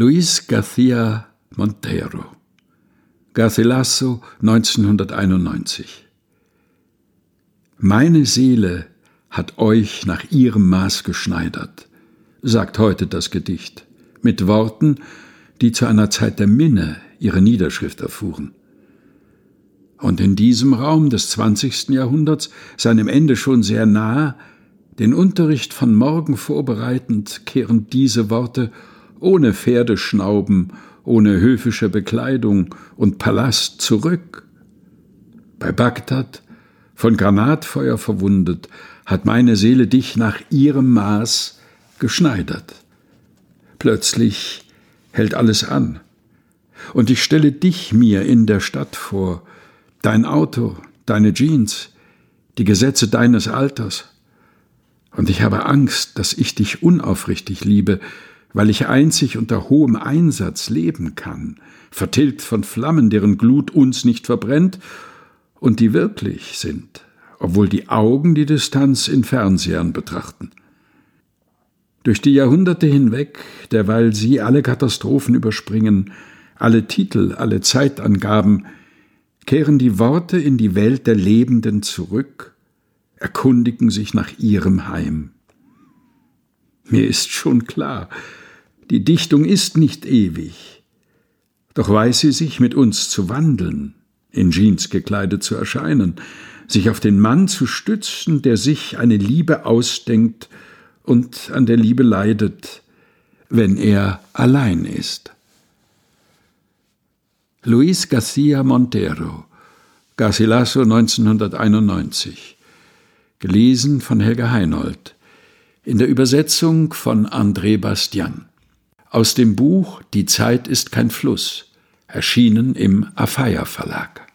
Luis García Montero Garcilaso 1991 Meine Seele hat euch nach ihrem Maß geschneidert, sagt heute das Gedicht, mit Worten, die zu einer Zeit der Minne ihre Niederschrift erfuhren. Und in diesem Raum des 20. Jahrhunderts, seinem Ende schon sehr nahe, den Unterricht von morgen vorbereitend, kehren diese Worte ohne Pferdeschnauben, ohne höfische Bekleidung und Palast zurück. Bei Bagdad, von Granatfeuer verwundet, hat meine Seele dich nach ihrem Maß geschneidert. Plötzlich hält alles an. Und ich stelle dich mir in der Stadt vor, dein Auto, deine Jeans, die Gesetze deines Alters. Und ich habe Angst, dass ich dich unaufrichtig liebe, weil ich einzig unter hohem Einsatz leben kann, vertilgt von Flammen, deren Glut uns nicht verbrennt und die wirklich sind, obwohl die Augen die Distanz in Fernsehern betrachten. Durch die Jahrhunderte hinweg, derweil sie alle Katastrophen überspringen, alle Titel, alle Zeitangaben, kehren die Worte in die Welt der Lebenden zurück, erkundigen sich nach ihrem Heim. Mir ist schon klar, die Dichtung ist nicht ewig, doch weiß sie sich mit uns zu wandeln, in Jeans gekleidet zu erscheinen, sich auf den Mann zu stützen, der sich eine Liebe ausdenkt und an der Liebe leidet, wenn er allein ist. Luis García Montero, Garcilaso 1991, gelesen von Helga Heinold, in der Übersetzung von André Bastian. Aus dem Buch Die Zeit ist kein Fluss, erschienen im Afeier Verlag.